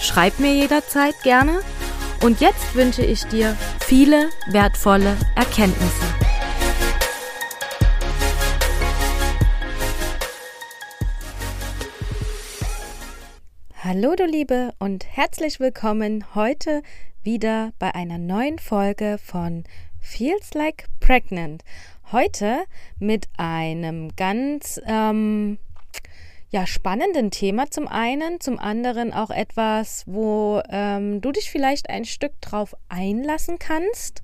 Schreib mir jederzeit gerne. Und jetzt wünsche ich dir viele wertvolle Erkenntnisse. Hallo du Liebe und herzlich willkommen heute wieder bei einer neuen Folge von Feels Like Pregnant. Heute mit einem ganz ähm, ja, spannenden Thema zum einen, zum anderen auch etwas, wo ähm, du dich vielleicht ein Stück drauf einlassen kannst.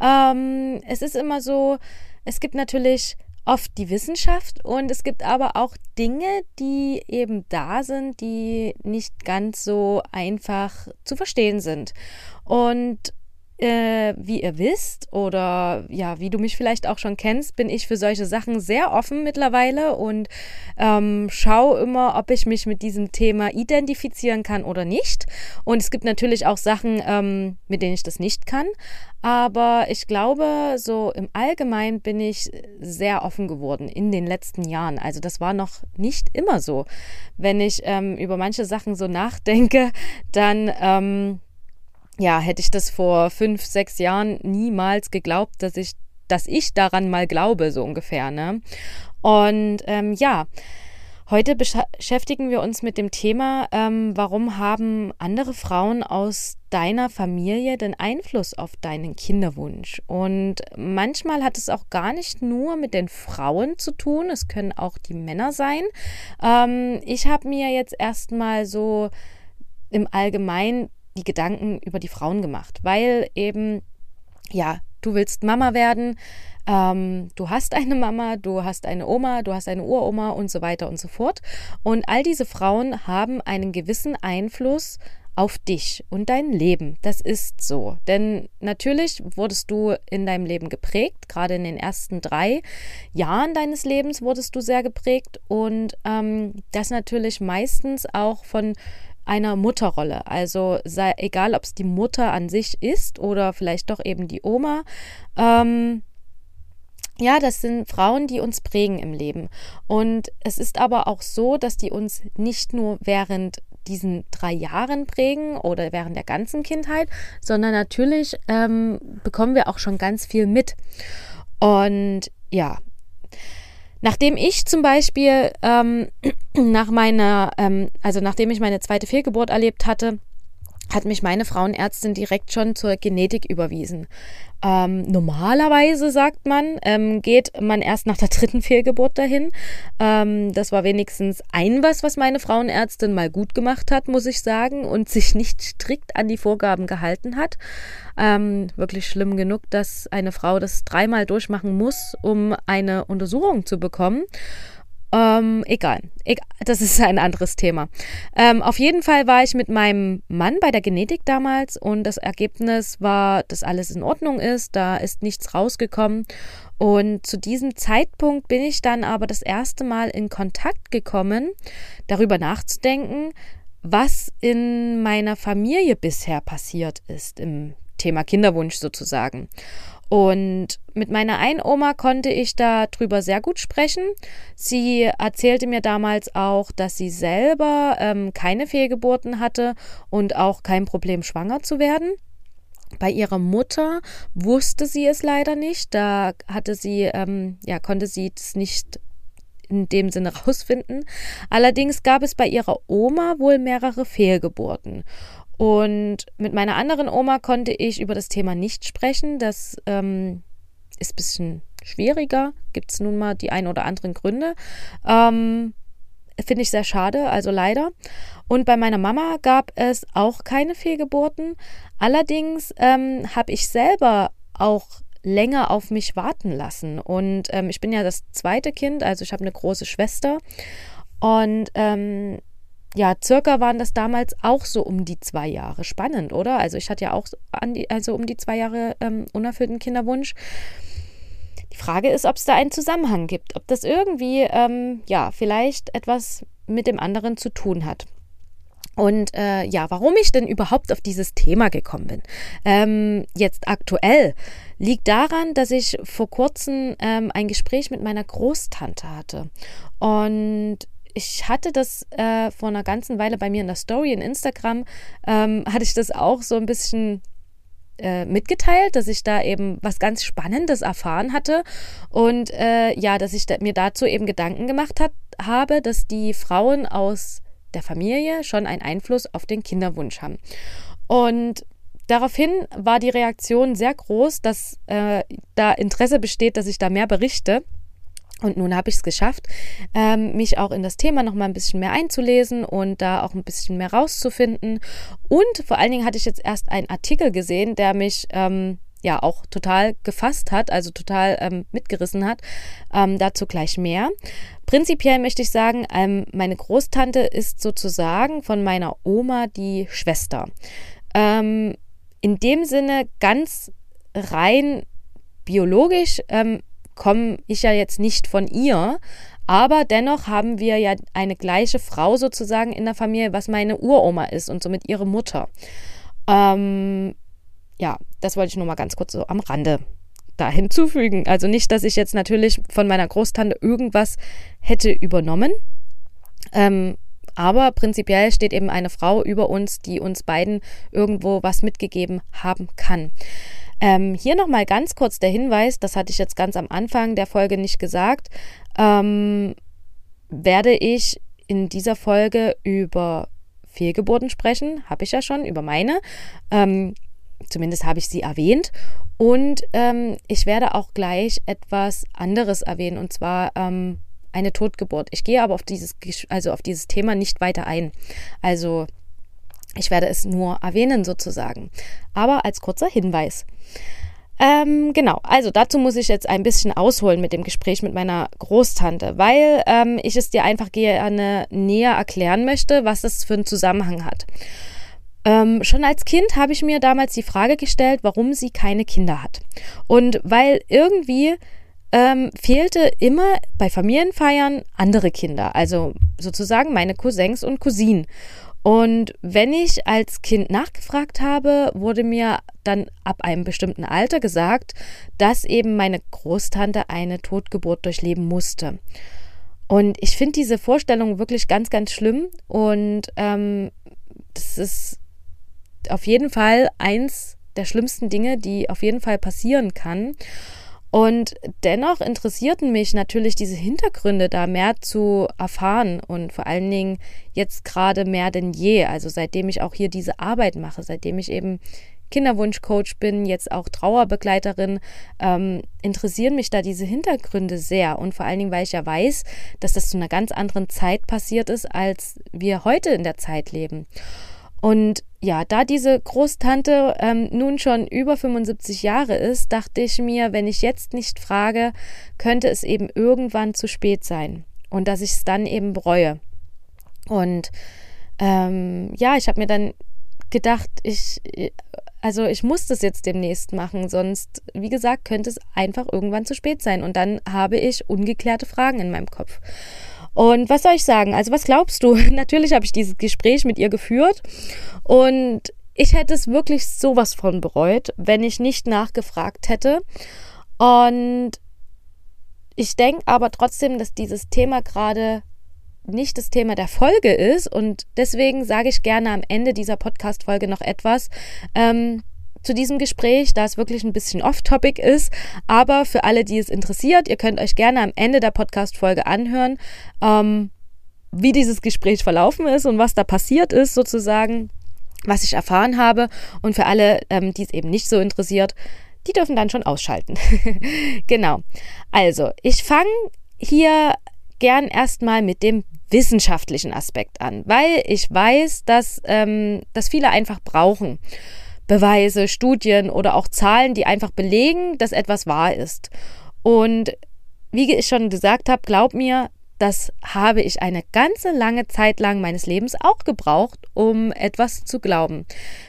Ähm, es ist immer so, es gibt natürlich oft die Wissenschaft und es gibt aber auch Dinge, die eben da sind, die nicht ganz so einfach zu verstehen sind. Und äh, wie ihr wisst oder ja, wie du mich vielleicht auch schon kennst, bin ich für solche Sachen sehr offen mittlerweile und ähm, schaue immer, ob ich mich mit diesem Thema identifizieren kann oder nicht. Und es gibt natürlich auch Sachen, ähm, mit denen ich das nicht kann. Aber ich glaube, so im Allgemeinen bin ich sehr offen geworden in den letzten Jahren. Also das war noch nicht immer so. Wenn ich ähm, über manche Sachen so nachdenke, dann ähm, ja, hätte ich das vor fünf, sechs Jahren niemals geglaubt, dass ich, dass ich daran mal glaube, so ungefähr. Ne? Und ähm, ja, heute beschäftigen wir uns mit dem Thema, ähm, warum haben andere Frauen aus deiner Familie den Einfluss auf deinen Kinderwunsch? Und manchmal hat es auch gar nicht nur mit den Frauen zu tun, es können auch die Männer sein. Ähm, ich habe mir jetzt erstmal so im Allgemeinen die Gedanken über die Frauen gemacht, weil eben, ja, du willst Mama werden, ähm, du hast eine Mama, du hast eine Oma, du hast eine Uroma und so weiter und so fort. Und all diese Frauen haben einen gewissen Einfluss auf dich und dein Leben. Das ist so. Denn natürlich wurdest du in deinem Leben geprägt, gerade in den ersten drei Jahren deines Lebens wurdest du sehr geprägt und ähm, das natürlich meistens auch von einer Mutterrolle. Also sei egal, ob es die Mutter an sich ist oder vielleicht doch eben die Oma. Ähm, ja, das sind Frauen, die uns prägen im Leben. Und es ist aber auch so, dass die uns nicht nur während diesen drei Jahren prägen oder während der ganzen Kindheit, sondern natürlich ähm, bekommen wir auch schon ganz viel mit. Und ja, Nachdem ich zum Beispiel ähm, nach meiner, ähm, also nachdem ich meine zweite Fehlgeburt erlebt hatte, hat mich meine Frauenärztin direkt schon zur Genetik überwiesen. Ähm, normalerweise, sagt man, ähm, geht man erst nach der dritten Fehlgeburt dahin. Ähm, das war wenigstens ein was, was meine Frauenärztin mal gut gemacht hat, muss ich sagen, und sich nicht strikt an die Vorgaben gehalten hat. Ähm, wirklich schlimm genug, dass eine Frau das dreimal durchmachen muss, um eine Untersuchung zu bekommen. Ähm, egal. egal. Das ist ein anderes Thema. Ähm, auf jeden Fall war ich mit meinem Mann bei der Genetik damals und das Ergebnis war, dass alles in Ordnung ist. Da ist nichts rausgekommen. Und zu diesem Zeitpunkt bin ich dann aber das erste Mal in Kontakt gekommen, darüber nachzudenken, was in meiner Familie bisher passiert ist im Thema Kinderwunsch sozusagen. Und mit meiner einen Oma konnte ich darüber sehr gut sprechen. Sie erzählte mir damals auch, dass sie selber ähm, keine Fehlgeburten hatte und auch kein Problem, schwanger zu werden. Bei ihrer Mutter wusste sie es leider nicht. Da hatte sie, ähm, ja, konnte sie es nicht in dem Sinne rausfinden. Allerdings gab es bei ihrer Oma wohl mehrere Fehlgeburten. Und mit meiner anderen Oma konnte ich über das Thema nicht sprechen. Das ähm, ist ein bisschen schwieriger. Gibt es nun mal die ein oder anderen Gründe. Ähm, Finde ich sehr schade, also leider. Und bei meiner Mama gab es auch keine Fehlgeburten. Allerdings ähm, habe ich selber auch länger auf mich warten lassen. Und ähm, ich bin ja das zweite Kind, also ich habe eine große Schwester. Und ähm, ja, circa waren das damals auch so um die zwei Jahre. Spannend, oder? Also ich hatte ja auch die, also um die zwei Jahre ähm, unerfüllten Kinderwunsch. Die Frage ist, ob es da einen Zusammenhang gibt, ob das irgendwie, ähm, ja, vielleicht etwas mit dem anderen zu tun hat. Und äh, ja, warum ich denn überhaupt auf dieses Thema gekommen bin, ähm, jetzt aktuell, liegt daran, dass ich vor kurzem ähm, ein Gespräch mit meiner Großtante hatte. Und ich hatte das äh, vor einer ganzen Weile bei mir in der Story in Instagram, ähm, hatte ich das auch so ein bisschen äh, mitgeteilt, dass ich da eben was ganz Spannendes erfahren hatte und äh, ja, dass ich da, mir dazu eben Gedanken gemacht hat, habe, dass die Frauen aus der Familie schon einen Einfluss auf den Kinderwunsch haben. Und daraufhin war die Reaktion sehr groß, dass äh, da Interesse besteht, dass ich da mehr berichte. Und nun habe ich es geschafft, ähm, mich auch in das Thema noch mal ein bisschen mehr einzulesen und da auch ein bisschen mehr rauszufinden. Und vor allen Dingen hatte ich jetzt erst einen Artikel gesehen, der mich ähm, ja auch total gefasst hat, also total ähm, mitgerissen hat. Ähm, dazu gleich mehr. Prinzipiell möchte ich sagen, ähm, meine Großtante ist sozusagen von meiner Oma die Schwester. Ähm, in dem Sinne ganz rein biologisch komme ich ja jetzt nicht von ihr, aber dennoch haben wir ja eine gleiche Frau sozusagen in der Familie, was meine Uroma ist und somit ihre Mutter. Ähm, ja, das wollte ich nur mal ganz kurz so am Rande da hinzufügen. Also nicht, dass ich jetzt natürlich von meiner Großtante irgendwas hätte übernommen. Ähm, aber prinzipiell steht eben eine Frau über uns, die uns beiden irgendwo was mitgegeben haben kann. Ähm, hier nochmal ganz kurz der Hinweis, das hatte ich jetzt ganz am Anfang der Folge nicht gesagt, ähm, werde ich in dieser Folge über Fehlgeburten sprechen, habe ich ja schon, über meine. Ähm, zumindest habe ich sie erwähnt. Und ähm, ich werde auch gleich etwas anderes erwähnen, und zwar ähm, eine Totgeburt. Ich gehe aber auf dieses, also auf dieses Thema nicht weiter ein. Also ich werde es nur erwähnen sozusagen. Aber als kurzer Hinweis. Ähm, genau, also dazu muss ich jetzt ein bisschen ausholen mit dem Gespräch mit meiner Großtante, weil ähm, ich es dir einfach gerne näher erklären möchte, was es für einen Zusammenhang hat. Ähm, schon als Kind habe ich mir damals die Frage gestellt, warum sie keine Kinder hat. Und weil irgendwie ähm, fehlte immer bei Familienfeiern andere Kinder, also sozusagen meine Cousins und Cousinen. Und wenn ich als Kind nachgefragt habe, wurde mir dann ab einem bestimmten Alter gesagt, dass eben meine Großtante eine Totgeburt durchleben musste. Und ich finde diese Vorstellung wirklich ganz, ganz schlimm. Und ähm, das ist auf jeden Fall eins der schlimmsten Dinge, die auf jeden Fall passieren kann. Und dennoch interessierten mich natürlich diese Hintergründe da mehr zu erfahren und vor allen Dingen jetzt gerade mehr denn je. Also seitdem ich auch hier diese Arbeit mache, seitdem ich eben Kinderwunschcoach bin, jetzt auch Trauerbegleiterin, ähm, interessieren mich da diese Hintergründe sehr. Und vor allen Dingen, weil ich ja weiß, dass das zu einer ganz anderen Zeit passiert ist, als wir heute in der Zeit leben. Und ja, da diese Großtante ähm, nun schon über 75 Jahre ist, dachte ich mir, wenn ich jetzt nicht frage, könnte es eben irgendwann zu spät sein und dass ich es dann eben bereue. Und ähm, ja, ich habe mir dann gedacht, ich, also ich muss das jetzt demnächst machen, sonst, wie gesagt, könnte es einfach irgendwann zu spät sein. Und dann habe ich ungeklärte Fragen in meinem Kopf. Und was soll ich sagen? Also was glaubst du? Natürlich habe ich dieses Gespräch mit ihr geführt und ich hätte es wirklich sowas von bereut, wenn ich nicht nachgefragt hätte. Und ich denke aber trotzdem, dass dieses Thema gerade nicht das Thema der Folge ist und deswegen sage ich gerne am Ende dieser Podcast-Folge noch etwas, ähm, zu diesem Gespräch, da es wirklich ein bisschen off-topic ist. Aber für alle, die es interessiert, ihr könnt euch gerne am Ende der Podcast-Folge anhören, ähm, wie dieses Gespräch verlaufen ist und was da passiert ist, sozusagen, was ich erfahren habe. Und für alle, ähm, die es eben nicht so interessiert, die dürfen dann schon ausschalten. genau. Also, ich fange hier gern erstmal mit dem wissenschaftlichen Aspekt an, weil ich weiß, dass ähm, das viele einfach brauchen. Beweise, Studien oder auch Zahlen, die einfach belegen, dass etwas wahr ist. Und wie ich schon gesagt habe, glaub mir, das habe ich eine ganze lange Zeit lang meines Lebens auch gebraucht, um etwas zu glauben.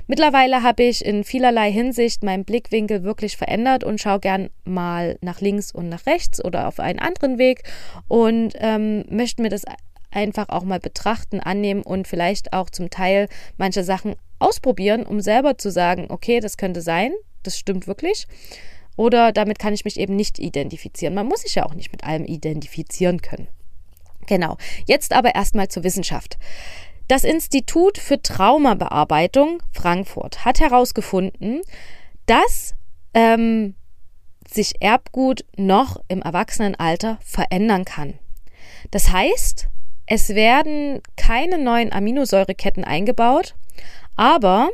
Mittlerweile habe ich in vielerlei Hinsicht meinen Blickwinkel wirklich verändert und schaue gern mal nach links und nach rechts oder auf einen anderen Weg und ähm, möchte mir das einfach auch mal betrachten, annehmen und vielleicht auch zum Teil manche Sachen ausprobieren, um selber zu sagen, okay, das könnte sein, das stimmt wirklich. Oder damit kann ich mich eben nicht identifizieren. Man muss sich ja auch nicht mit allem identifizieren können. Genau. Jetzt aber erstmal zur Wissenschaft. Das Institut für Traumabearbeitung Frankfurt hat herausgefunden, dass ähm, sich Erbgut noch im Erwachsenenalter verändern kann. Das heißt, es werden keine neuen Aminosäureketten eingebaut, aber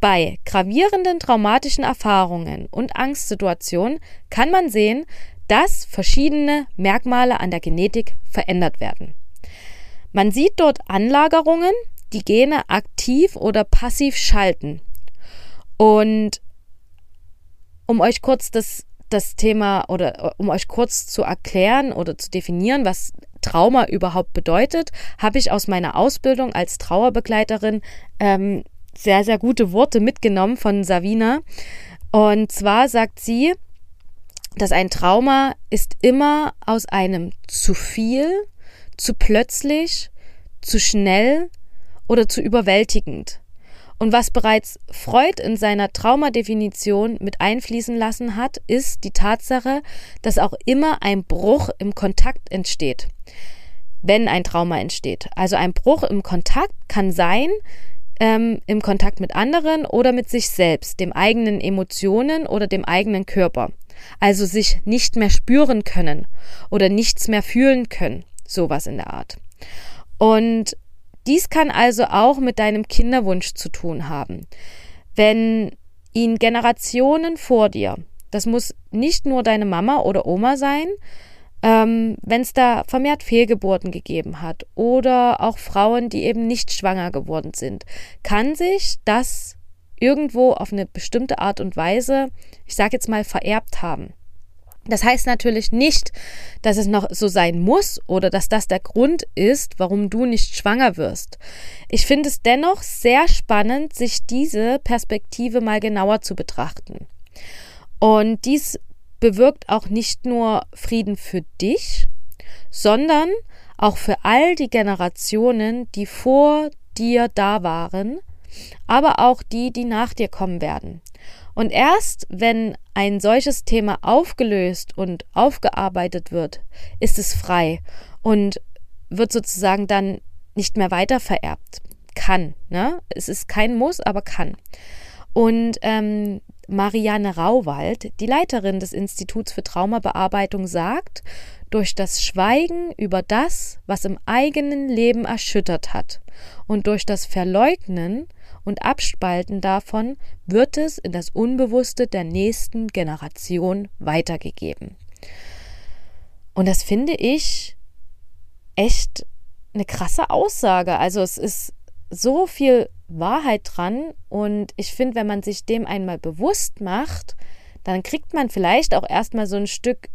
bei gravierenden traumatischen Erfahrungen und Angstsituationen kann man sehen, dass verschiedene Merkmale an der Genetik verändert werden. Man sieht dort Anlagerungen, die Gene aktiv oder passiv schalten. Und um euch kurz das, das Thema oder um euch kurz zu erklären oder zu definieren, was Trauma überhaupt bedeutet, habe ich aus meiner Ausbildung als Trauerbegleiterin ähm, sehr, sehr gute Worte mitgenommen von Savina. Und zwar sagt sie, dass ein Trauma ist immer aus einem zu viel, zu plötzlich, zu schnell oder zu überwältigend. Und was bereits Freud in seiner Traumadefinition mit einfließen lassen hat, ist die Tatsache, dass auch immer ein Bruch im Kontakt entsteht, wenn ein Trauma entsteht. Also ein Bruch im Kontakt kann sein, ähm, im Kontakt mit anderen oder mit sich selbst, dem eigenen Emotionen oder dem eigenen Körper also sich nicht mehr spüren können oder nichts mehr fühlen können, sowas in der Art. Und dies kann also auch mit deinem Kinderwunsch zu tun haben. Wenn ihn Generationen vor dir, das muss nicht nur deine Mama oder Oma sein, ähm, wenn es da vermehrt Fehlgeburten gegeben hat oder auch Frauen, die eben nicht schwanger geworden sind, kann sich das irgendwo auf eine bestimmte Art und Weise, ich sage jetzt mal, vererbt haben. Das heißt natürlich nicht, dass es noch so sein muss oder dass das der Grund ist, warum du nicht schwanger wirst. Ich finde es dennoch sehr spannend, sich diese Perspektive mal genauer zu betrachten. Und dies bewirkt auch nicht nur Frieden für dich, sondern auch für all die Generationen, die vor dir da waren, aber auch die, die nach dir kommen werden. Und erst wenn ein solches Thema aufgelöst und aufgearbeitet wird, ist es frei und wird sozusagen dann nicht mehr weiter vererbt. Kann. Ne? Es ist kein Muss, aber kann. Und ähm, Marianne Rauwald, die Leiterin des Instituts für Traumabearbeitung, sagt, durch das Schweigen über das, was im eigenen Leben erschüttert hat, und durch das Verleugnen und Abspalten davon wird es in das Unbewusste der nächsten Generation weitergegeben. Und das finde ich echt eine krasse Aussage. Also es ist so viel Wahrheit dran und ich finde, wenn man sich dem einmal bewusst macht, dann kriegt man vielleicht auch erstmal so ein Stück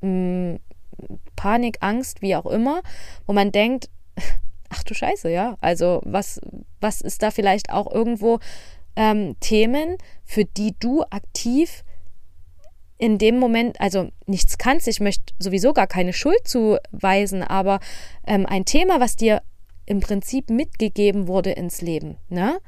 mh, hm, Panik, Angst, wie auch immer, wo man denkt, ach du Scheiße, ja. Also was, was ist da vielleicht auch irgendwo ähm, Themen, für die du aktiv in dem Moment, also nichts kannst, ich möchte sowieso gar keine Schuld zuweisen, aber ähm, ein Thema, was dir im Prinzip mitgegeben wurde ins Leben. Ne?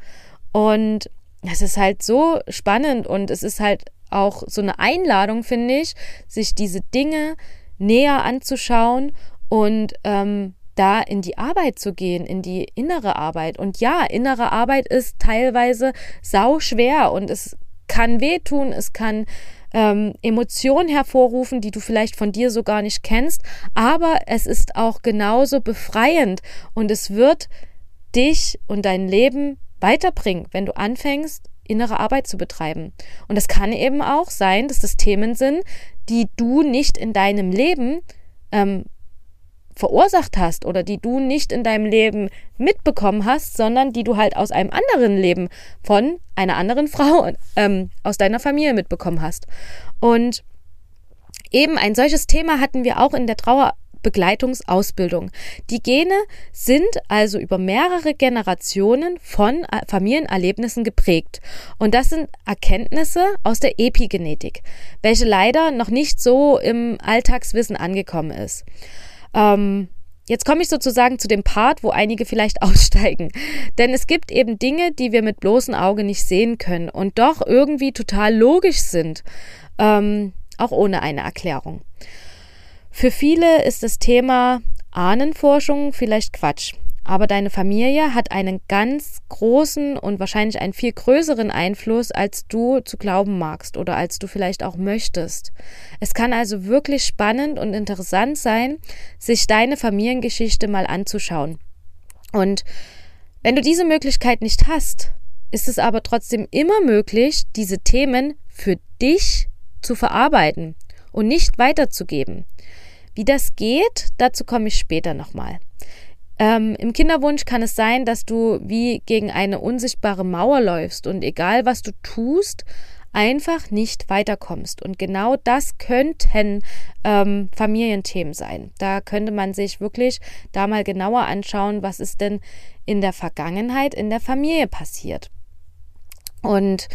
Und es ist halt so spannend und es ist halt auch so eine Einladung, finde ich, sich diese Dinge näher anzuschauen und ähm, da in die Arbeit zu gehen, in die innere Arbeit. Und ja, innere Arbeit ist teilweise sau schwer und es kann wehtun, es kann ähm, Emotionen hervorrufen, die du vielleicht von dir so gar nicht kennst, aber es ist auch genauso befreiend und es wird dich und dein Leben weiterbringen, wenn du anfängst, innere Arbeit zu betreiben. Und es kann eben auch sein, dass das Themen sind, die du nicht in deinem Leben ähm, verursacht hast oder die du nicht in deinem Leben mitbekommen hast, sondern die du halt aus einem anderen Leben von einer anderen Frau ähm, aus deiner Familie mitbekommen hast. Und eben ein solches Thema hatten wir auch in der Trauer Begleitungsausbildung. Die Gene sind also über mehrere Generationen von äh, Familienerlebnissen geprägt. Und das sind Erkenntnisse aus der Epigenetik, welche leider noch nicht so im Alltagswissen angekommen ist. Ähm, Jetzt komme ich sozusagen zu dem Part, wo einige vielleicht aussteigen. Denn es gibt eben Dinge, die wir mit bloßem Auge nicht sehen können und doch irgendwie total logisch sind, ähm, auch ohne eine Erklärung. Für viele ist das Thema Ahnenforschung vielleicht Quatsch. Aber deine Familie hat einen ganz großen und wahrscheinlich einen viel größeren Einfluss, als du zu glauben magst oder als du vielleicht auch möchtest. Es kann also wirklich spannend und interessant sein, sich deine Familiengeschichte mal anzuschauen. Und wenn du diese Möglichkeit nicht hast, ist es aber trotzdem immer möglich, diese Themen für dich zu verarbeiten und nicht weiterzugeben. Wie das geht, dazu komme ich später nochmal. Ähm, Im Kinderwunsch kann es sein, dass du wie gegen eine unsichtbare Mauer läufst und egal was du tust, einfach nicht weiterkommst. Und genau das könnten ähm, Familienthemen sein. Da könnte man sich wirklich da mal genauer anschauen, was ist denn in der Vergangenheit in der Familie passiert. Und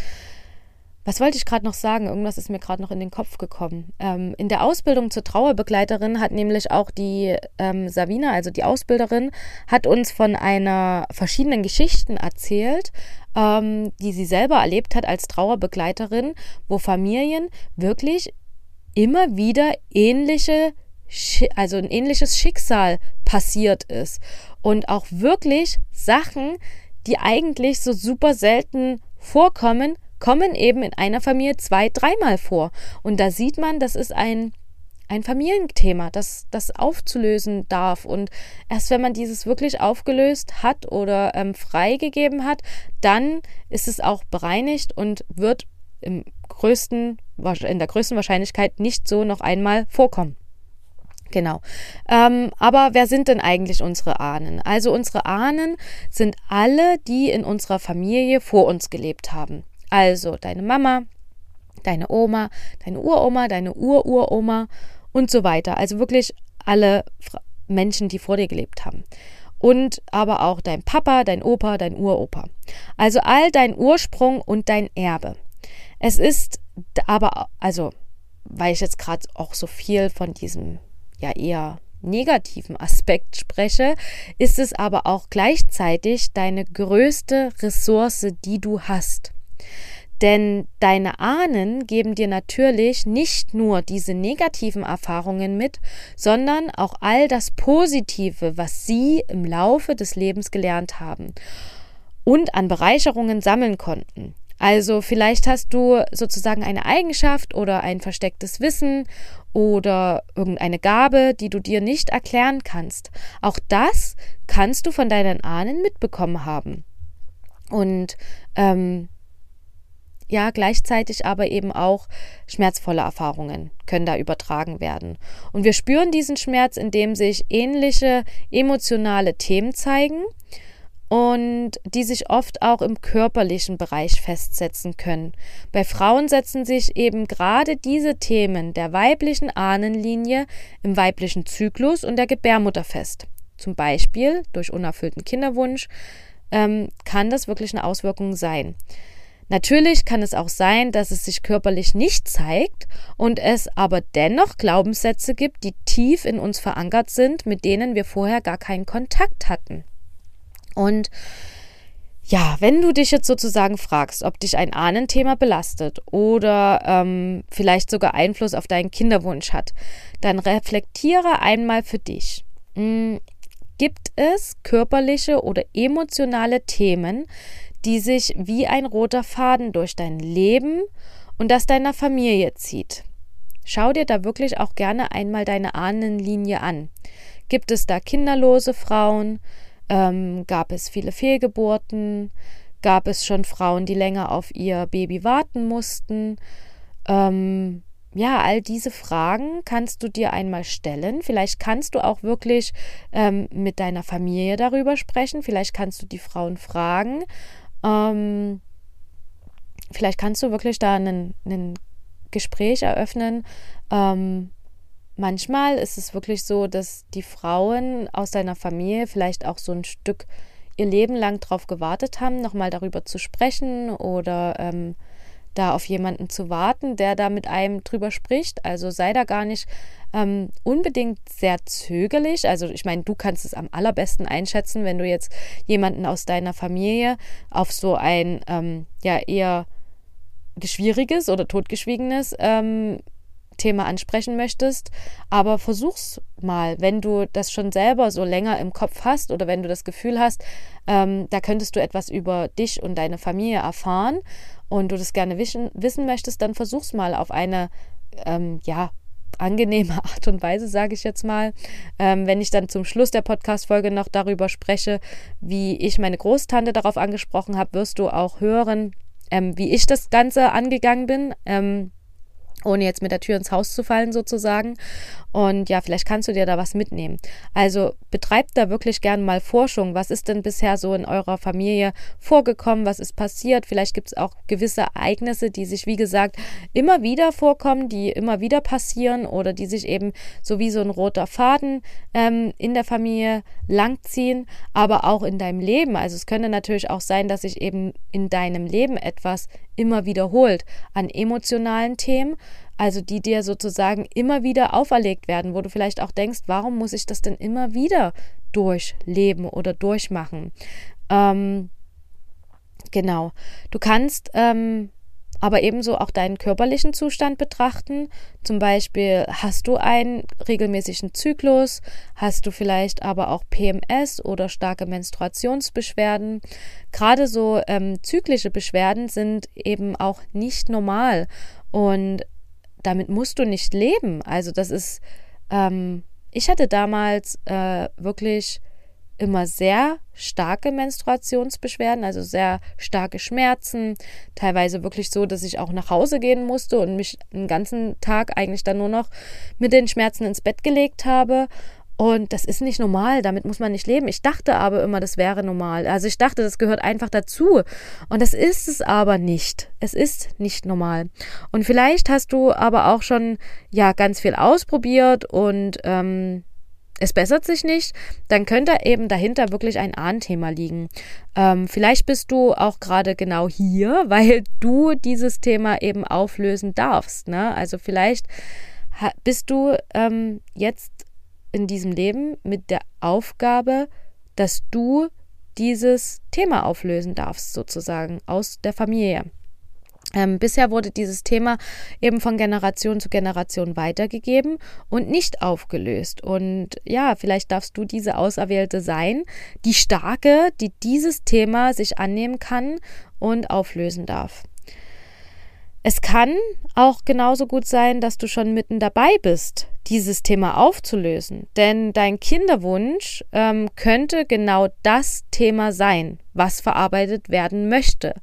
was wollte ich gerade noch sagen? Irgendwas ist mir gerade noch in den Kopf gekommen. Ähm, in der Ausbildung zur Trauerbegleiterin hat nämlich auch die ähm, Savina, also die Ausbilderin, hat uns von einer verschiedenen Geschichten erzählt, ähm, die sie selber erlebt hat als Trauerbegleiterin, wo Familien wirklich immer wieder ähnliche, also ein ähnliches Schicksal passiert ist und auch wirklich Sachen, die eigentlich so super selten vorkommen, kommen eben in einer Familie zwei, dreimal vor. Und da sieht man, das ist ein, ein Familienthema, das, das aufzulösen darf. Und erst wenn man dieses wirklich aufgelöst hat oder ähm, freigegeben hat, dann ist es auch bereinigt und wird im größten, in der größten Wahrscheinlichkeit nicht so noch einmal vorkommen. Genau. Ähm, aber wer sind denn eigentlich unsere Ahnen? Also unsere Ahnen sind alle, die in unserer Familie vor uns gelebt haben. Also deine Mama, deine Oma, deine Uroma, deine Ururoma und so weiter. Also wirklich alle Menschen, die vor dir gelebt haben. Und aber auch dein Papa, dein Opa, dein Uropa. Also all dein Ursprung und dein Erbe. Es ist aber, also, weil ich jetzt gerade auch so viel von diesem ja eher negativen Aspekt spreche, ist es aber auch gleichzeitig deine größte Ressource, die du hast. Denn deine Ahnen geben dir natürlich nicht nur diese negativen Erfahrungen mit, sondern auch all das Positive, was sie im Laufe des Lebens gelernt haben und an Bereicherungen sammeln konnten. Also vielleicht hast du sozusagen eine Eigenschaft oder ein verstecktes Wissen oder irgendeine Gabe, die du dir nicht erklären kannst. Auch das kannst du von deinen Ahnen mitbekommen haben. Und ähm, ja, gleichzeitig aber eben auch schmerzvolle Erfahrungen können da übertragen werden. Und wir spüren diesen Schmerz, indem sich ähnliche emotionale Themen zeigen und die sich oft auch im körperlichen Bereich festsetzen können. Bei Frauen setzen sich eben gerade diese Themen der weiblichen Ahnenlinie im weiblichen Zyklus und der Gebärmutter fest. Zum Beispiel durch unerfüllten Kinderwunsch ähm, kann das wirklich eine Auswirkung sein. Natürlich kann es auch sein, dass es sich körperlich nicht zeigt und es aber dennoch Glaubenssätze gibt, die tief in uns verankert sind, mit denen wir vorher gar keinen Kontakt hatten. Und ja, wenn du dich jetzt sozusagen fragst, ob dich ein Ahnenthema belastet oder ähm, vielleicht sogar Einfluss auf deinen Kinderwunsch hat, dann reflektiere einmal für dich. Hm, gibt es körperliche oder emotionale Themen, die sich wie ein roter Faden durch dein Leben und das deiner Familie zieht. Schau dir da wirklich auch gerne einmal deine Ahnenlinie an. Gibt es da kinderlose Frauen? Ähm, gab es viele Fehlgeburten? Gab es schon Frauen, die länger auf ihr Baby warten mussten? Ähm, ja, all diese Fragen kannst du dir einmal stellen. Vielleicht kannst du auch wirklich ähm, mit deiner Familie darüber sprechen. Vielleicht kannst du die Frauen fragen, ähm, vielleicht kannst du wirklich da ein Gespräch eröffnen, ähm, manchmal ist es wirklich so, dass die Frauen aus deiner Familie vielleicht auch so ein Stück ihr Leben lang darauf gewartet haben, nochmal darüber zu sprechen oder ähm, da auf jemanden zu warten, der da mit einem drüber spricht. Also sei da gar nicht ähm, unbedingt sehr zögerlich. Also ich meine, du kannst es am allerbesten einschätzen, wenn du jetzt jemanden aus deiner Familie auf so ein ähm, ja eher geschwieriges oder totgeschwiegenes ähm, Thema ansprechen möchtest. Aber versuch's mal, wenn du das schon selber so länger im Kopf hast oder wenn du das Gefühl hast, ähm, da könntest du etwas über dich und deine Familie erfahren und du das gerne wissen, wissen möchtest, dann versuch's mal auf eine, ähm, ja, angenehme Art und Weise, sage ich jetzt mal. Ähm, wenn ich dann zum Schluss der Podcast-Folge noch darüber spreche, wie ich meine Großtante darauf angesprochen habe, wirst du auch hören, ähm, wie ich das Ganze angegangen bin. Ähm, ohne jetzt mit der Tür ins Haus zu fallen sozusagen. Und ja, vielleicht kannst du dir da was mitnehmen. Also betreibt da wirklich gern mal Forschung. Was ist denn bisher so in eurer Familie vorgekommen? Was ist passiert? Vielleicht gibt es auch gewisse Ereignisse, die sich, wie gesagt, immer wieder vorkommen, die immer wieder passieren oder die sich eben so wie so ein roter Faden ähm, in der Familie langziehen, aber auch in deinem Leben. Also es könnte natürlich auch sein, dass sich eben in deinem Leben etwas immer wiederholt an emotionalen Themen also die dir sozusagen immer wieder auferlegt werden, wo du vielleicht auch denkst, warum muss ich das denn immer wieder durchleben oder durchmachen? Ähm, genau. Du kannst ähm, aber ebenso auch deinen körperlichen Zustand betrachten. Zum Beispiel hast du einen regelmäßigen Zyklus, hast du vielleicht aber auch PMS oder starke Menstruationsbeschwerden. Gerade so ähm, zyklische Beschwerden sind eben auch nicht normal und damit musst du nicht leben. Also das ist, ähm, ich hatte damals äh, wirklich immer sehr starke Menstruationsbeschwerden, also sehr starke Schmerzen, teilweise wirklich so, dass ich auch nach Hause gehen musste und mich den ganzen Tag eigentlich dann nur noch mit den Schmerzen ins Bett gelegt habe und das ist nicht normal, damit muss man nicht leben. Ich dachte aber immer, das wäre normal. Also ich dachte, das gehört einfach dazu. Und das ist es aber nicht. Es ist nicht normal. Und vielleicht hast du aber auch schon ja ganz viel ausprobiert und ähm, es bessert sich nicht, dann könnte eben dahinter wirklich ein Ahnthema liegen. Ähm, vielleicht bist du auch gerade genau hier, weil du dieses Thema eben auflösen darfst. Ne? Also vielleicht bist du ähm, jetzt in diesem Leben mit der Aufgabe, dass du dieses Thema auflösen darfst, sozusagen, aus der Familie. Ähm, bisher wurde dieses Thema eben von Generation zu Generation weitergegeben und nicht aufgelöst. Und ja, vielleicht darfst du diese Auserwählte sein, die Starke, die dieses Thema sich annehmen kann und auflösen darf. Es kann auch genauso gut sein, dass du schon mitten dabei bist, dieses Thema aufzulösen. Denn dein Kinderwunsch ähm, könnte genau das Thema sein, was verarbeitet werden möchte.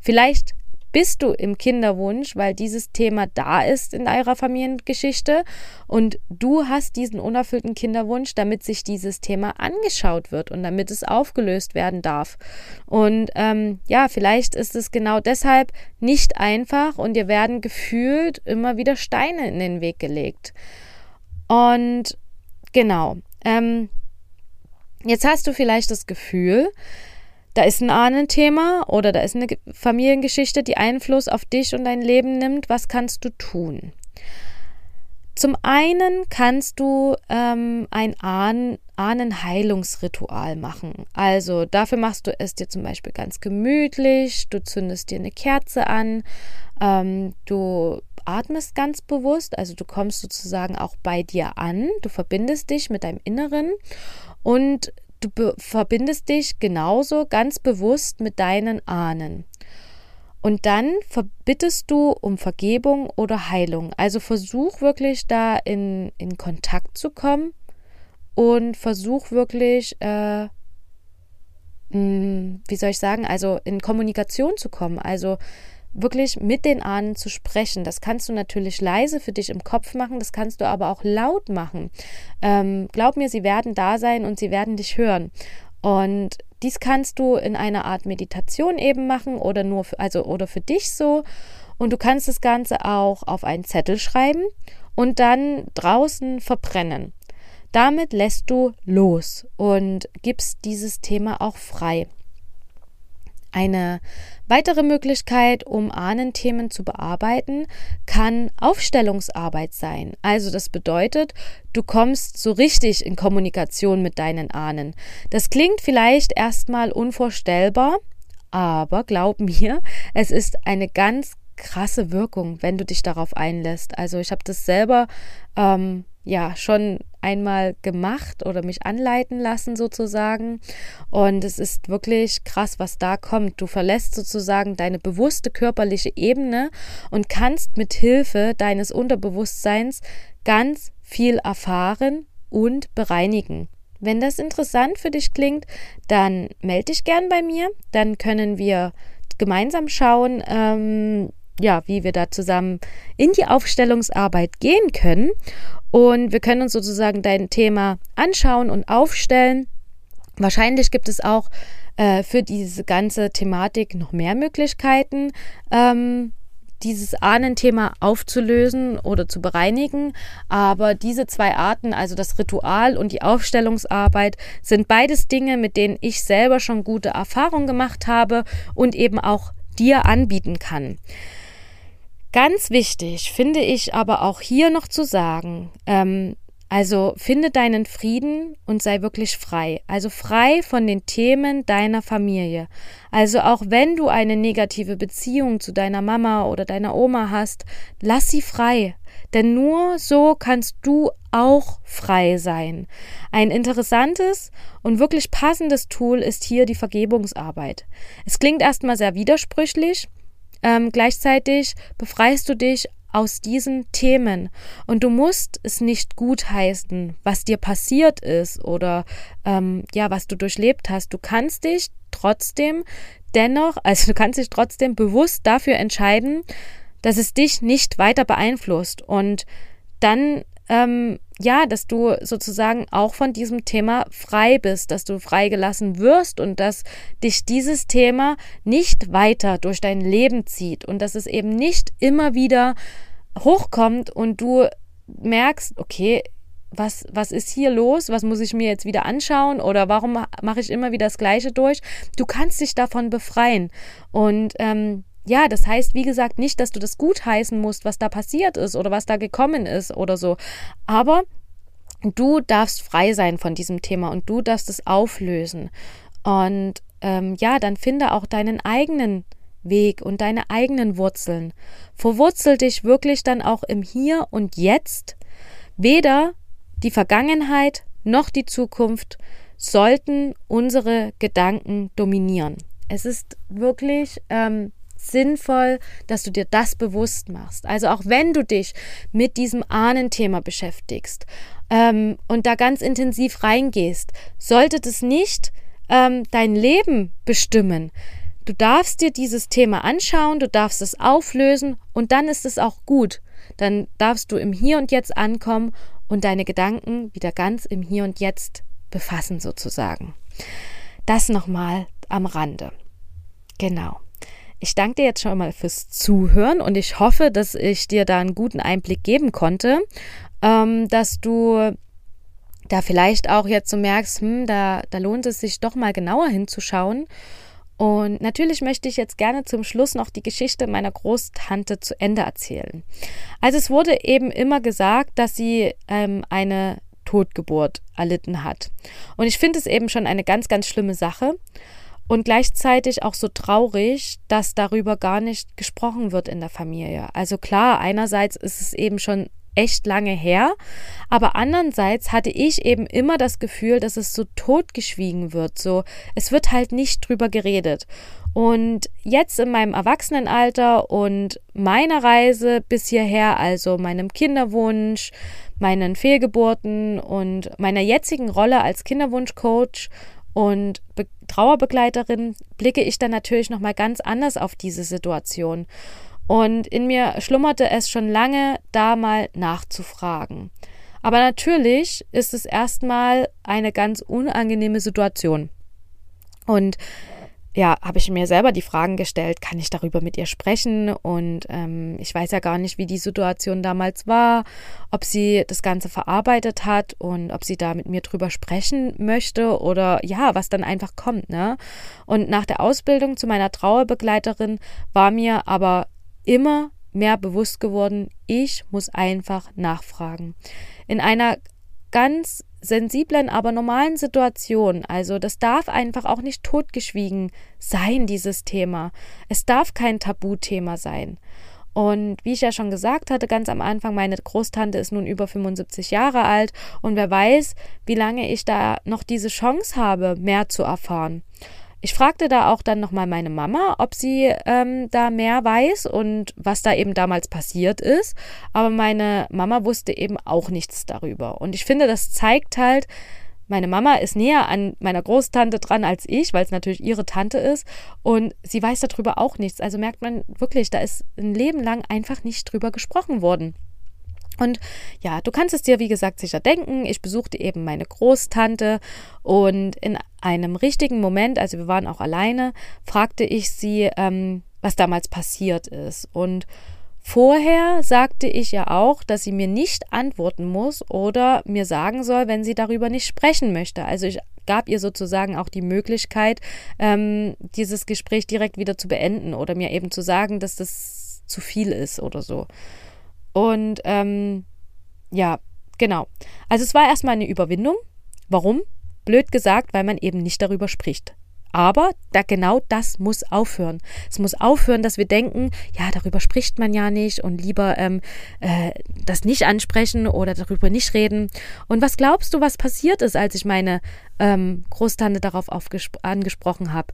Vielleicht bist du im Kinderwunsch, weil dieses Thema da ist in eurer Familiengeschichte und du hast diesen unerfüllten Kinderwunsch, damit sich dieses Thema angeschaut wird und damit es aufgelöst werden darf. Und ähm, ja, vielleicht ist es genau deshalb nicht einfach und dir werden gefühlt immer wieder Steine in den Weg gelegt. Und genau, ähm, jetzt hast du vielleicht das Gefühl, da ist ein Ahnenthema oder da ist eine Familiengeschichte, die Einfluss auf dich und dein Leben nimmt. Was kannst du tun? Zum einen kannst du ähm, ein Ahnen, Ahnenheilungsritual machen. Also dafür machst du es dir zum Beispiel ganz gemütlich, du zündest dir eine Kerze an, ähm, du atmest ganz bewusst, also du kommst sozusagen auch bei dir an, du verbindest dich mit deinem Inneren und du verbindest dich genauso ganz bewusst mit deinen Ahnen. Und dann verbittest du um Vergebung oder Heilung. Also versuch wirklich da in, in Kontakt zu kommen und versuch wirklich, äh, mh, hm, wie soll ich sagen, also in Kommunikation zu kommen. Also wirklich mit den Ahnen zu sprechen. Das kannst du natürlich leise für dich im Kopf machen, das kannst du aber auch laut machen. Ähm, glaub mir, sie werden da sein und sie werden dich hören. Und dies kannst du in einer Art Meditation eben machen oder nur für, also oder für dich so. Und du kannst das Ganze auch auf einen Zettel schreiben und dann draußen verbrennen. Damit lässt du los und gibst dieses Thema auch frei. Eine weitere Möglichkeit, um Ahnenthemen zu bearbeiten, kann Aufstellungsarbeit sein. Also das bedeutet, du kommst so richtig in Kommunikation mit deinen Ahnen. Das klingt vielleicht erstmal unvorstellbar, aber glaub mir, es ist eine ganz krasse Wirkung, wenn du dich darauf einlässt. Also ich habe das selber ähm, ja schon einmal gemacht oder mich anleiten lassen sozusagen. Und es ist wirklich krass, was da kommt. Du verlässt sozusagen deine bewusste körperliche Ebene und kannst mit Hilfe deines Unterbewusstseins ganz viel erfahren und bereinigen. Wenn das interessant für dich klingt, dann melde dich gern bei mir. Dann können wir gemeinsam schauen, ähm, ja, wie wir da zusammen in die Aufstellungsarbeit gehen können. Und wir können uns sozusagen dein Thema anschauen und aufstellen. Wahrscheinlich gibt es auch äh, für diese ganze Thematik noch mehr Möglichkeiten, ähm, dieses Ahnenthema aufzulösen oder zu bereinigen. Aber diese zwei Arten, also das Ritual und die Aufstellungsarbeit, sind beides Dinge, mit denen ich selber schon gute Erfahrungen gemacht habe und eben auch dir anbieten kann. Ganz wichtig finde ich aber auch hier noch zu sagen, ähm, also finde deinen Frieden und sei wirklich frei. Also frei von den Themen deiner Familie. Also auch wenn du eine negative Beziehung zu deiner Mama oder deiner Oma hast, lass sie frei. Denn nur so kannst du auch frei sein. Ein interessantes und wirklich passendes Tool ist hier die Vergebungsarbeit. Es klingt erstmal sehr widersprüchlich, ähm, gleichzeitig befreist du dich aus diesen Themen und du musst es nicht gutheißen, was dir passiert ist oder ähm, ja, was du durchlebt hast. Du kannst dich trotzdem dennoch, also du kannst dich trotzdem bewusst dafür entscheiden, dass es dich nicht weiter beeinflusst und dann ähm, ja, dass du sozusagen auch von diesem Thema frei bist, dass du freigelassen wirst und dass dich dieses Thema nicht weiter durch dein Leben zieht und dass es eben nicht immer wieder hochkommt und du merkst, okay, was, was ist hier los? Was muss ich mir jetzt wieder anschauen? Oder warum mache ich immer wieder das Gleiche durch? Du kannst dich davon befreien. Und ähm, ja, das heißt, wie gesagt, nicht, dass du das gutheißen musst, was da passiert ist oder was da gekommen ist oder so. Aber du darfst frei sein von diesem Thema und du darfst es auflösen. Und ähm, ja, dann finde auch deinen eigenen Weg und deine eigenen Wurzeln. Verwurzel dich wirklich dann auch im Hier und Jetzt. Weder die Vergangenheit noch die Zukunft sollten unsere Gedanken dominieren. Es ist wirklich ähm, sinnvoll, dass du dir das bewusst machst. Also auch wenn du dich mit diesem Ahnenthema beschäftigst ähm, und da ganz intensiv reingehst, sollte das nicht ähm, dein Leben bestimmen. Du darfst dir dieses Thema anschauen, du darfst es auflösen und dann ist es auch gut. Dann darfst du im Hier und Jetzt ankommen und deine Gedanken wieder ganz im Hier und Jetzt befassen sozusagen. Das nochmal am Rande. Genau. Ich danke dir jetzt schon mal fürs Zuhören und ich hoffe, dass ich dir da einen guten Einblick geben konnte, ähm, dass du da vielleicht auch jetzt so merkst, hm, da, da lohnt es sich doch mal genauer hinzuschauen. Und natürlich möchte ich jetzt gerne zum Schluss noch die Geschichte meiner Großtante zu Ende erzählen. Also es wurde eben immer gesagt, dass sie ähm, eine Totgeburt erlitten hat. Und ich finde es eben schon eine ganz, ganz schlimme Sache und gleichzeitig auch so traurig, dass darüber gar nicht gesprochen wird in der Familie. Also klar, einerseits ist es eben schon echt lange her, aber andererseits hatte ich eben immer das Gefühl, dass es so totgeschwiegen wird, so es wird halt nicht drüber geredet. Und jetzt in meinem Erwachsenenalter und meiner Reise bis hierher, also meinem Kinderwunsch, meinen Fehlgeburten und meiner jetzigen Rolle als Kinderwunschcoach und Be Trauerbegleiterin blicke ich dann natürlich noch mal ganz anders auf diese Situation. Und in mir schlummerte es schon lange, da mal nachzufragen. Aber natürlich ist es erstmal eine ganz unangenehme Situation. Und ja, habe ich mir selber die Fragen gestellt, kann ich darüber mit ihr sprechen? Und ähm, ich weiß ja gar nicht, wie die Situation damals war, ob sie das Ganze verarbeitet hat und ob sie da mit mir drüber sprechen möchte oder ja, was dann einfach kommt, ne? Und nach der Ausbildung zu meiner Trauerbegleiterin war mir aber immer mehr bewusst geworden, ich muss einfach nachfragen. In einer ganz sensiblen, aber normalen Situation. Also das darf einfach auch nicht totgeschwiegen sein, dieses Thema. Es darf kein Tabuthema sein. Und wie ich ja schon gesagt hatte, ganz am Anfang, meine Großtante ist nun über 75 Jahre alt und wer weiß, wie lange ich da noch diese Chance habe, mehr zu erfahren. Ich fragte da auch dann nochmal meine Mama, ob sie ähm, da mehr weiß und was da eben damals passiert ist. Aber meine Mama wusste eben auch nichts darüber. Und ich finde, das zeigt halt, meine Mama ist näher an meiner Großtante dran als ich, weil es natürlich ihre Tante ist. Und sie weiß darüber auch nichts. Also merkt man wirklich, da ist ein Leben lang einfach nicht drüber gesprochen worden. Und ja, du kannst es dir, wie gesagt, sicher denken. Ich besuchte eben meine Großtante und in einem richtigen Moment, also wir waren auch alleine, fragte ich sie, ähm, was damals passiert ist. Und vorher sagte ich ja auch, dass sie mir nicht antworten muss oder mir sagen soll, wenn sie darüber nicht sprechen möchte. Also ich gab ihr sozusagen auch die Möglichkeit, ähm, dieses Gespräch direkt wieder zu beenden oder mir eben zu sagen, dass das zu viel ist oder so. Und ähm, ja, genau. Also es war erstmal eine Überwindung. Warum? Blöd gesagt, weil man eben nicht darüber spricht. Aber da genau das muss aufhören. Es muss aufhören, dass wir denken, ja, darüber spricht man ja nicht und lieber ähm, äh, das nicht ansprechen oder darüber nicht reden. Und was glaubst du, was passiert ist, als ich meine ähm, Großtante darauf angesprochen habe?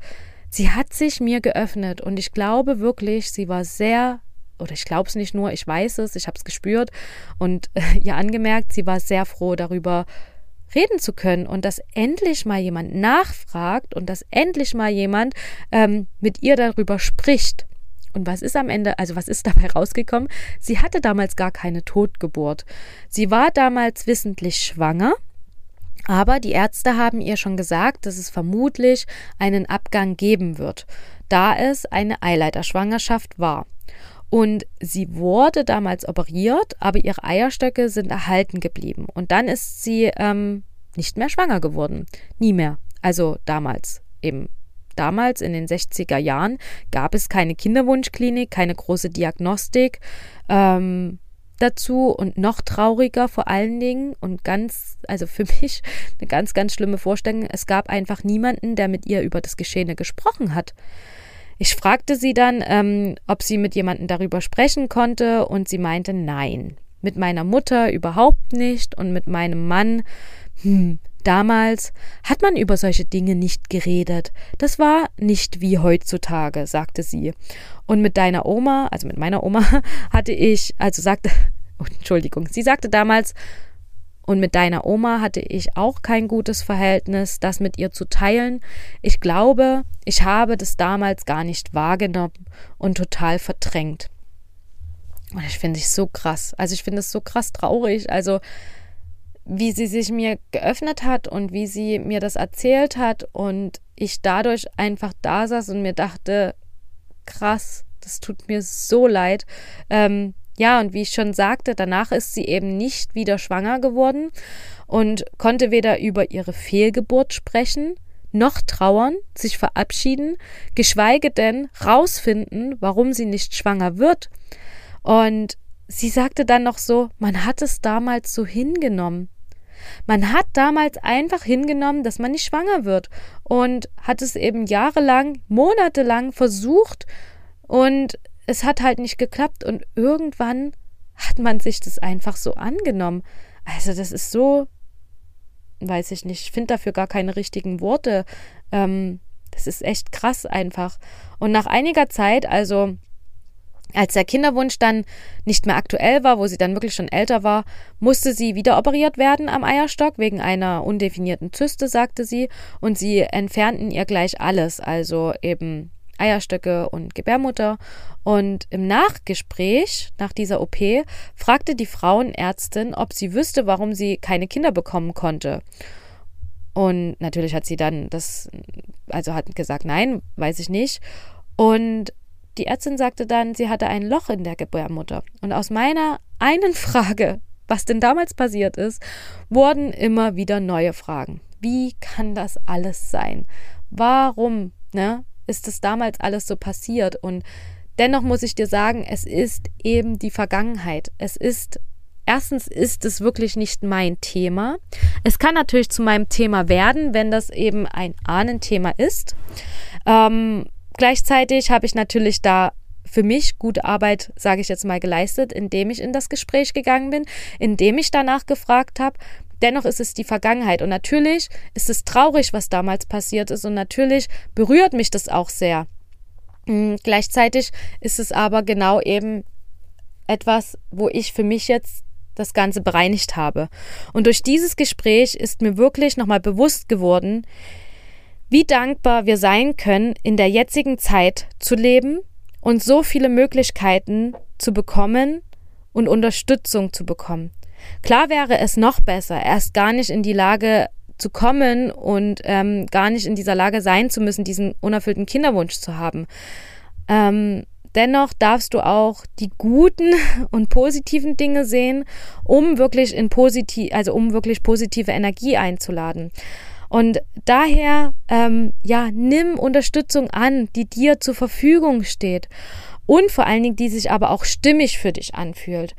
Sie hat sich mir geöffnet und ich glaube wirklich, sie war sehr oder ich glaube es nicht nur, ich weiß es, ich habe es gespürt und äh, ihr angemerkt, sie war sehr froh darüber reden zu können und dass endlich mal jemand nachfragt und dass endlich mal jemand ähm, mit ihr darüber spricht. Und was ist am Ende, also was ist dabei rausgekommen? Sie hatte damals gar keine Totgeburt. Sie war damals wissentlich schwanger. Aber die Ärzte haben ihr schon gesagt, dass es vermutlich einen Abgang geben wird, da es eine Eileiterschwangerschaft war. Und sie wurde damals operiert, aber ihre Eierstöcke sind erhalten geblieben. Und dann ist sie ähm, nicht mehr schwanger geworden. Nie mehr. Also damals eben. Damals in den 60er Jahren gab es keine Kinderwunschklinik, keine große Diagnostik ähm, dazu und noch trauriger vor allen Dingen und ganz, also für mich eine ganz, ganz schlimme Vorstellung, es gab einfach niemanden, der mit ihr über das Geschehene gesprochen hat. Ich fragte sie dann, ähm, ob sie mit jemandem darüber sprechen konnte, und sie meinte nein. Mit meiner Mutter überhaupt nicht und mit meinem Mann, hm, damals hat man über solche Dinge nicht geredet. Das war nicht wie heutzutage, sagte sie. Und mit deiner Oma, also mit meiner Oma, hatte ich, also sagte, Entschuldigung, sie sagte damals, und mit deiner Oma hatte ich auch kein gutes Verhältnis, das mit ihr zu teilen. Ich glaube, ich habe das damals gar nicht wahrgenommen und total verdrängt. Und ich finde es so krass. Also ich finde es so krass traurig. Also wie sie sich mir geöffnet hat und wie sie mir das erzählt hat und ich dadurch einfach da saß und mir dachte, krass, das tut mir so leid. Ähm, ja, und wie ich schon sagte, danach ist sie eben nicht wieder schwanger geworden und konnte weder über ihre Fehlgeburt sprechen, noch trauern, sich verabschieden, geschweige denn rausfinden, warum sie nicht schwanger wird. Und sie sagte dann noch so, man hat es damals so hingenommen. Man hat damals einfach hingenommen, dass man nicht schwanger wird und hat es eben jahrelang, monatelang versucht und es hat halt nicht geklappt und irgendwann hat man sich das einfach so angenommen. Also das ist so, weiß ich nicht, ich finde dafür gar keine richtigen Worte. Ähm, das ist echt krass einfach. Und nach einiger Zeit, also als der Kinderwunsch dann nicht mehr aktuell war, wo sie dann wirklich schon älter war, musste sie wieder operiert werden am Eierstock wegen einer undefinierten Zyste, sagte sie, und sie entfernten ihr gleich alles, also eben Eierstöcke und Gebärmutter. Und im Nachgespräch nach dieser OP fragte die Frauenärztin, ob sie wüsste, warum sie keine Kinder bekommen konnte. Und natürlich hat sie dann das also hat gesagt, nein, weiß ich nicht. Und die Ärztin sagte dann, sie hatte ein Loch in der Gebärmutter. Und aus meiner einen Frage, was denn damals passiert ist, wurden immer wieder neue Fragen. Wie kann das alles sein? Warum ne, ist es damals alles so passiert? Und dennoch muss ich dir sagen, es ist eben die Vergangenheit. Es ist Erstens ist es wirklich nicht mein Thema. Es kann natürlich zu meinem Thema werden, wenn das eben ein Ahnenthema ist. Ähm, gleichzeitig habe ich natürlich da für mich gute Arbeit, sage ich jetzt mal, geleistet, indem ich in das Gespräch gegangen bin, indem ich danach gefragt habe. Dennoch ist es die Vergangenheit und natürlich ist es traurig, was damals passiert ist und natürlich berührt mich das auch sehr. Hm, gleichzeitig ist es aber genau eben etwas, wo ich für mich jetzt das Ganze bereinigt habe. Und durch dieses Gespräch ist mir wirklich nochmal bewusst geworden, wie dankbar wir sein können, in der jetzigen Zeit zu leben und so viele Möglichkeiten zu bekommen und Unterstützung zu bekommen. Klar wäre es noch besser, erst gar nicht in die Lage zu kommen und ähm, gar nicht in dieser Lage sein zu müssen, diesen unerfüllten Kinderwunsch zu haben. Ähm, dennoch darfst du auch die guten und positiven Dinge sehen, um wirklich in positiv, also um wirklich positive Energie einzuladen. Und daher, ähm, ja, nimm Unterstützung an, die dir zur Verfügung steht und vor allen Dingen, die sich aber auch stimmig für dich anfühlt.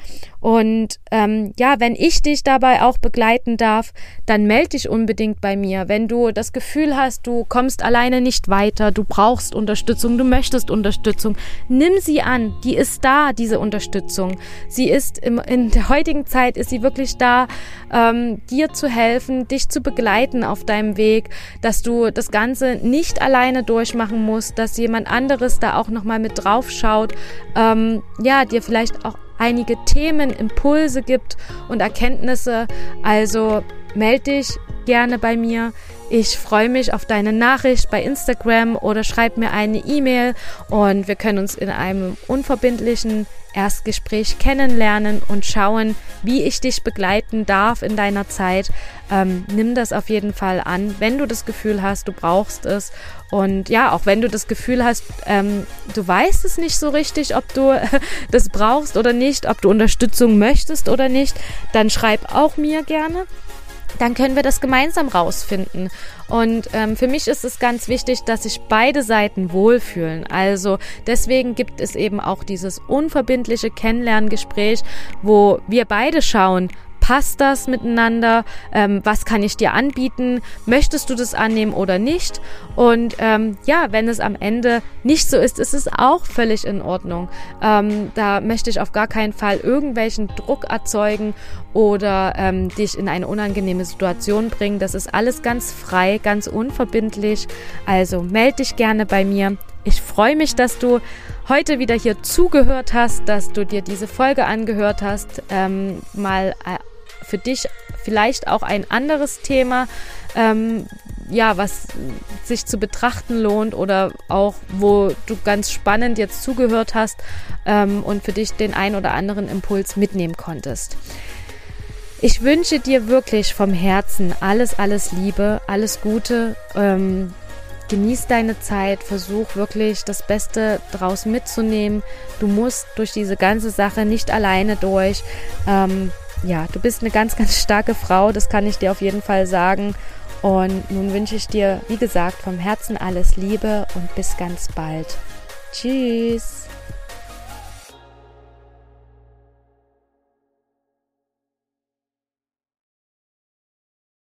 Und ähm, ja, wenn ich dich dabei auch begleiten darf, dann melde dich unbedingt bei mir. Wenn du das Gefühl hast, du kommst alleine nicht weiter, du brauchst Unterstützung, du möchtest Unterstützung, nimm sie an. Die ist da, diese Unterstützung. Sie ist im, in der heutigen Zeit ist sie wirklich da, ähm, dir zu helfen, dich zu begleiten auf deinem Weg, dass du das Ganze nicht alleine durchmachen musst, dass jemand anderes da auch nochmal mit drauf schaut ähm, ja, dir vielleicht auch einige Themen, Impulse gibt und Erkenntnisse. Also melde dich gerne bei mir. Ich freue mich auf deine Nachricht bei Instagram oder schreib mir eine E-Mail und wir können uns in einem unverbindlichen Erstgespräch kennenlernen und schauen, wie ich dich begleiten darf in deiner Zeit. Ähm, nimm das auf jeden Fall an, wenn du das Gefühl hast, du brauchst es. Und ja, auch wenn du das Gefühl hast, ähm, du weißt es nicht so richtig, ob du das brauchst oder nicht, ob du Unterstützung möchtest oder nicht, dann schreib auch mir gerne dann können wir das gemeinsam rausfinden. Und ähm, für mich ist es ganz wichtig, dass sich beide Seiten wohlfühlen. Also deswegen gibt es eben auch dieses unverbindliche Kennenlerngespräch, wo wir beide schauen, Passt das miteinander? Ähm, was kann ich dir anbieten? Möchtest du das annehmen oder nicht? Und ähm, ja, wenn es am Ende nicht so ist, ist es auch völlig in Ordnung. Ähm, da möchte ich auf gar keinen Fall irgendwelchen Druck erzeugen oder ähm, dich in eine unangenehme Situation bringen. Das ist alles ganz frei, ganz unverbindlich. Also melde dich gerne bei mir. Ich freue mich, dass du heute wieder hier zugehört hast, dass du dir diese Folge angehört hast, ähm, mal äh, für dich vielleicht auch ein anderes Thema, ähm, ja, was sich zu betrachten lohnt oder auch, wo du ganz spannend jetzt zugehört hast ähm, und für dich den ein oder anderen Impuls mitnehmen konntest. Ich wünsche dir wirklich vom Herzen alles, alles Liebe, alles Gute. Ähm, genieß deine Zeit, versuch wirklich das Beste draus mitzunehmen. Du musst durch diese ganze Sache nicht alleine durch. Ähm, ja, du bist eine ganz, ganz starke Frau, das kann ich dir auf jeden Fall sagen. Und nun wünsche ich dir, wie gesagt, vom Herzen alles Liebe und bis ganz bald. Tschüss.